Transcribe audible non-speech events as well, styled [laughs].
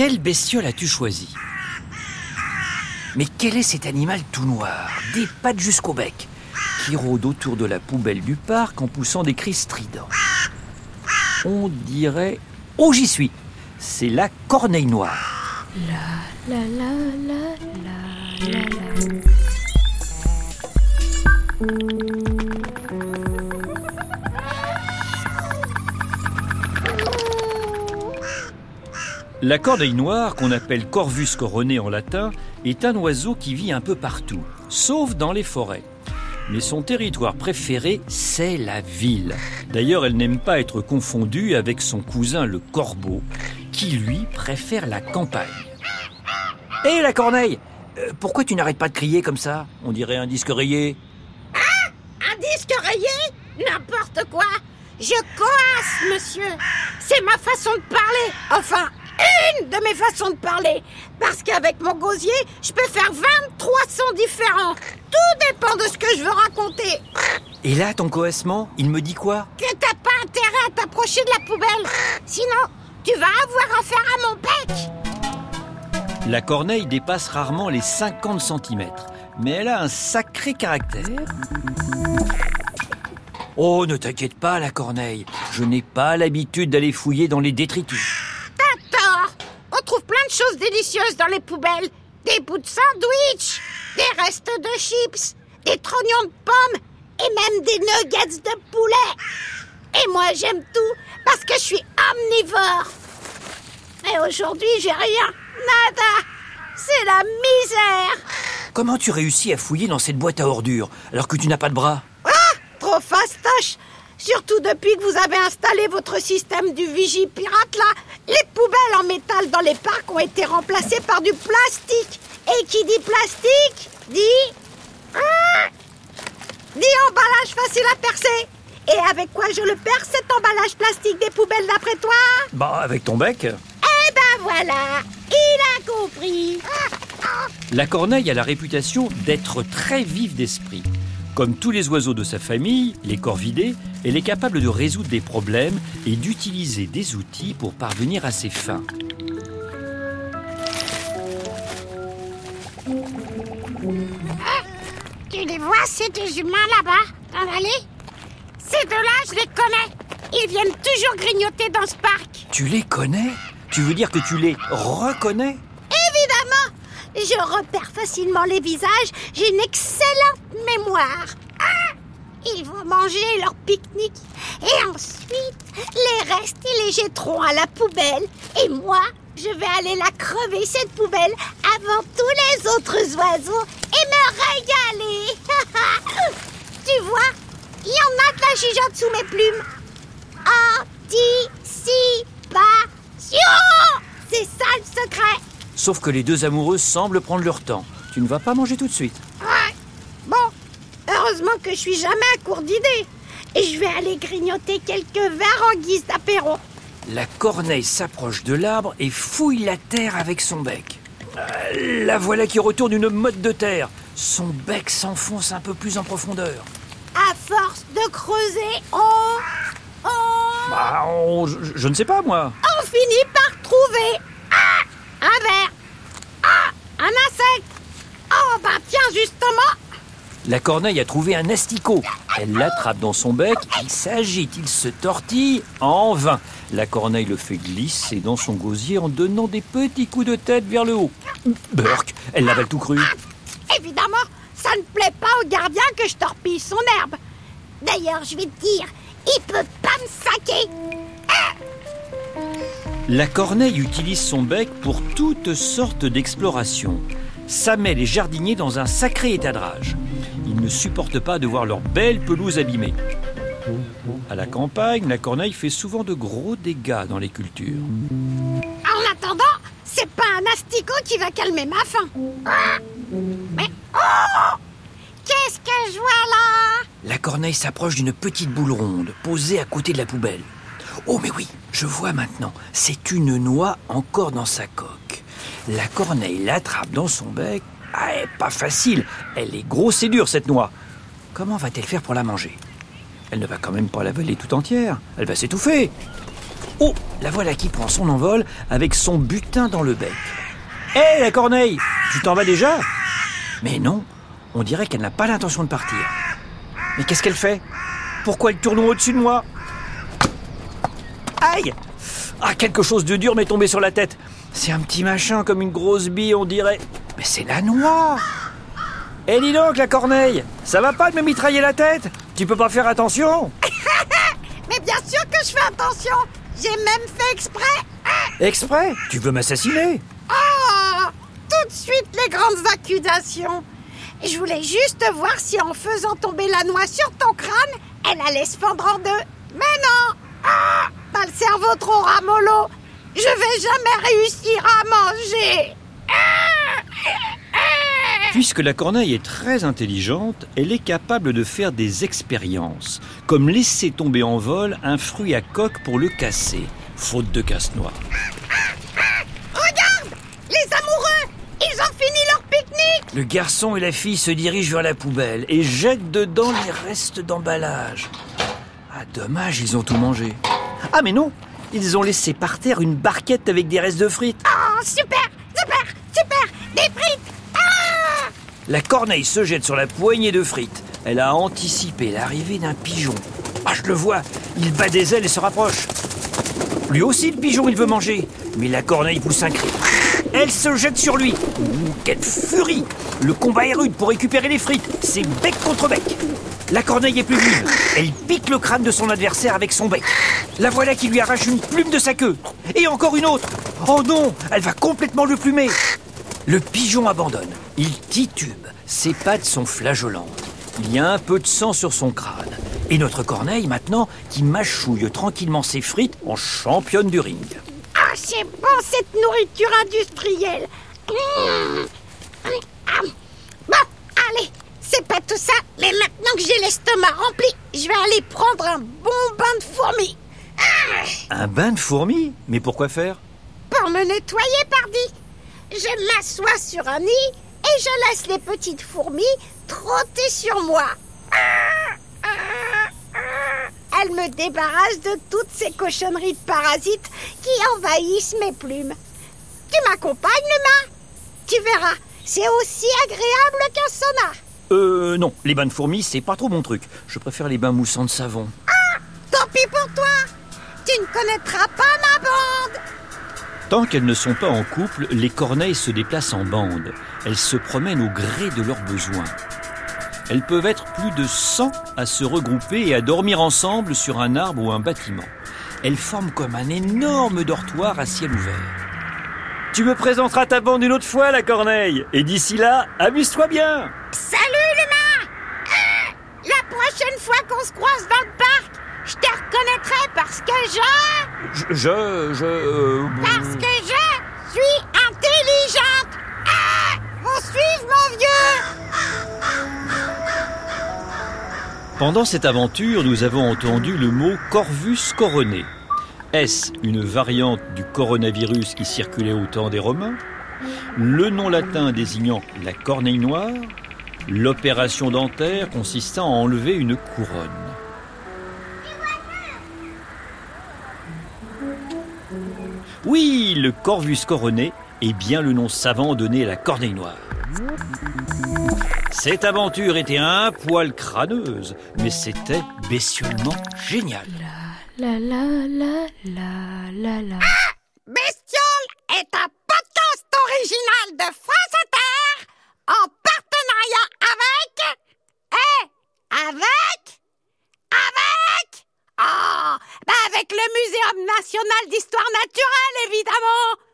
Quelle bestiole as-tu choisi? Mais quel est cet animal tout noir, des pattes jusqu'au bec, qui rôde autour de la poubelle du parc en poussant des cris stridents? On dirait... Oh, j'y suis C'est la corneille noire. La la la la la la la. La corneille noire, qu'on appelle Corvus coroné en latin, est un oiseau qui vit un peu partout, sauf dans les forêts. Mais son territoire préféré, c'est la ville. D'ailleurs, elle n'aime pas être confondue avec son cousin le corbeau, qui lui préfère la campagne. Hé la corneille Euh, Pourquoi tu n'arrêtes pas de crier comme ça? On dirait un disque rayé. Un disque rayé? N'importe quoi Je coasse, monsieur C'est ma façon de parler Enfin, une de mes façons de parler. Parce qu'avec mon gosier, je peux faire 23 sons différents. Tout dépend de ce que je veux raconter. Et là, ton coassement, il me dit quoi? Que t'as pas intérêt à t'approcher de la poubelle. Sinon, tu vas avoir affaire à mon bec. La corneille dépasse rarement les 50 cm, mais elle a un sacré caractère. Oh, ne t'inquiète pas, la corneille. Je n'ai pas l'habitude d'aller fouiller dans les détritus. T'as tort On trouve plein de choses délicieuses dans les poubelles. Des bouts de sandwich, des restes de chips, des trognons de pommes et même des nuggets de poulet. Et moi j'aime tout parce que je suis omnivore. Mais aujourd'hui j'ai rien, nada. C'est la misère. Comment tu réussis à fouiller dans cette boîte à ordures alors que tu n'as pas de bras? Ah Trop fastoche Surtout depuis que vous avez installé votre système du vigie pirate là, les dans les parcs ont été remplacées par du plastique. Et qui dit plastique dit... Ah dit emballage facile à percer. Et avec quoi je le perce cet emballage plastique des poubelles d'après toi? Bah, avec ton bec. Eh ben voilà, il a compris. La corneille a la réputation d'être très vive d'esprit. Comme tous les oiseaux de sa famille, les corvidés, elle est capable de résoudre des problèmes et d'utiliser des outils pour parvenir à ses fins. Tu les vois, ces deux humains là-bas, dans l'allée Ces deux-là, je les connais. Ils viennent toujours grignoter dans ce parc. Tu les connais? Tu veux dire que tu les reconnais? Évidemment, je repère facilement les visages. J'ai une excellente mémoire. Ah Ils vont manger leur pique-nique. Et ensuite, les restes, ils les jetteront à la poubelle. Et moi, je vais aller la crever, cette poubelle, avant tous les autres oiseaux et me régaler. [laughs] tu vois, il y en a de la sous mes plumes. Anticipation C'est ça le secret Sauf que les deux amoureux semblent prendre leur temps. Tu ne vas pas manger tout de suite. Ouais. Bon, heureusement que je suis jamais à court d'idées. Et je vais aller grignoter quelques verres en guise d'apéro. La corneille s'approche de l'arbre et fouille la terre avec son bec. Euh, la voilà qui retourne une motte de terre. Son bec s'enfonce un peu plus en profondeur. À force de creuser, on... on... Bah, on- je, je ne sais pas moi. on finit par trouver... Ah Un verre Ah Un insecte Oh, bah tiens, justement La corneille a trouvé un asticot. Elle l'attrape dans son bec, il s'agite, il se tortille, en vain. La corneille le fait glisser dans son gosier en donnant des petits coups de tête vers le haut. Burk, elle l'avale tout cru. Évidemment, ça ne plaît pas au gardien que je torpille son herbe. D'ailleurs, je vais te dire, il peut pas me saquer. La corneille utilise son bec pour toutes sortes d'explorations. Ça met les jardiniers dans un sacré état de rage. Ils ne supportent pas de voir leur belle pelouse abîmée. À la campagne, la corneille fait souvent de gros dégâts dans les cultures. En attendant, c'est pas un asticot qui va calmer ma faim. Ah Mais oh Qu'est-ce que je vois là? La corneille s'approche d'une petite boule ronde posée à côté de la poubelle. Oh mais oui, je vois maintenant, c'est une noix encore dans sa coque. La corneille l'attrape dans son bec. Ah, elle est pas facile, elle est grosse et dure cette noix. Comment va-t-elle faire pour la manger? Elle ne va quand même pas l'avaler tout entière, elle va s'étouffer. Oh, la voilà qui prend son envol avec son butin dans le bec. Hé, la corneille Tu t'en vas déjà? Mais non, on dirait qu'elle n'a pas l'intention de partir. Mais qu'est-ce qu'elle fait? Pourquoi elle tourne au-dessus de moi? Aïe Ah, quelque chose de dur m'est tombé sur la tête. C'est un petit machin comme une grosse bille, on dirait. Mais c'est la noix Eh, dis donc, la corneille Ça va pas de me mitrailler la tête? Tu peux pas faire attention. [laughs] Mais bien sûr que je fais attention. J'ai même fait exprès. Exprès? Tu veux m'assassiner? Oh Tout de suite les grandes accusations. Je voulais juste voir si en faisant tomber la noix sur ton crâne, elle allait se fendre en deux. Mais non. Ah T'as le cerveau trop ramollo. Je vais jamais réussir à manger Puisque la corneille est très intelligente, elle est capable de faire des expériences, comme laisser tomber en vol un fruit à coque pour le casser, faute de casse-noix. Regarde Les amoureux Ils ont fini leur pique-nique Le garçon et la fille se dirigent vers la poubelle et jettent dedans les restes d'emballage. Ah, dommage, ils ont tout mangé. Ah, mais non Ils ont laissé par terre une barquette avec des restes de frites. Oh, super Super Super Des frites La corneille se jette sur la poignée de frites. Elle a anticipé l'arrivée d'un pigeon. Ah, je le vois, il bat des ailes et se rapproche. Lui aussi, le pigeon, il veut manger. Mais la corneille pousse un cri. Elle se jette sur lui. Ouh, quelle furie Le combat est rude pour récupérer les frites. C'est bec contre bec. La corneille est plus vive. Elle pique le crâne de son adversaire avec son bec. La voilà qui lui arrache une plume de sa queue. Et encore une autre. Oh non, elle va complètement le plumer. Le pigeon abandonne. Il titube. Ses pattes sont flageolantes. Il y a un peu de sang sur son crâne. Et notre corneille, maintenant, qui mâchouille tranquillement ses frites en championne du ring. Ah, c'est bon cette nourriture industrielle Mmh. Ah. Bon, allez, c'est pas tout ça, mais maintenant que j'ai l'estomac rempli, je vais aller prendre un bon bain de fourmis. Ah, Un bain de fourmis? Mais pourquoi faire? Pour me nettoyer, pardi. Je m'assois sur un nid et je laisse les petites fourmis trotter sur moi. Ah, ah, ah. Elles me débarrassent de toutes ces cochonneries de parasites qui envahissent mes plumes. Tu m'accompagnes, Luma Tu verras, c'est aussi agréable qu'un sauna. Euh, non, les bains de fourmis, c'est pas trop mon truc. Je préfère les bains moussants de savon. Tant pis pour toi Tu ne connaîtras pas ma bande Tant qu'elles ne sont pas en couple, les corneilles se déplacent en bande. Elles se promènent au gré de leurs besoins. Elles peuvent être plus de 100 à se regrouper et à dormir ensemble sur un arbre ou un bâtiment. Elles forment comme un énorme dortoir à ciel ouvert. Tu me présenteras ta bande une autre fois, la corneille. Et d'ici là, amuse-toi bien. Salut, Luma Ah La prochaine fois qu'on se croise dans le parc, je te reconnaîtrai parce que je... Je, je, je, euh, Parce que je suis intelligente Ah Faut suivre, mon vieux? Pendant cette aventure, nous avons entendu le mot Corvus coroné. Est-ce une variante du coronavirus qui circulait au temps des Romains? Le nom latin désignant la corneille noire L'opération dentaire consistant à enlever une couronne. Oui, le Corvus coroné est bien le nom savant donné à la corneille noire. Cette aventure était un poil crâneuse, mais c'était bestiolement génial. La la la la la la. Bestiole est un podcast original de France Inter en partenariat avec... Eh Avec Avec Ah bah Avec le Muséum national d'histoire naturelle, évidemment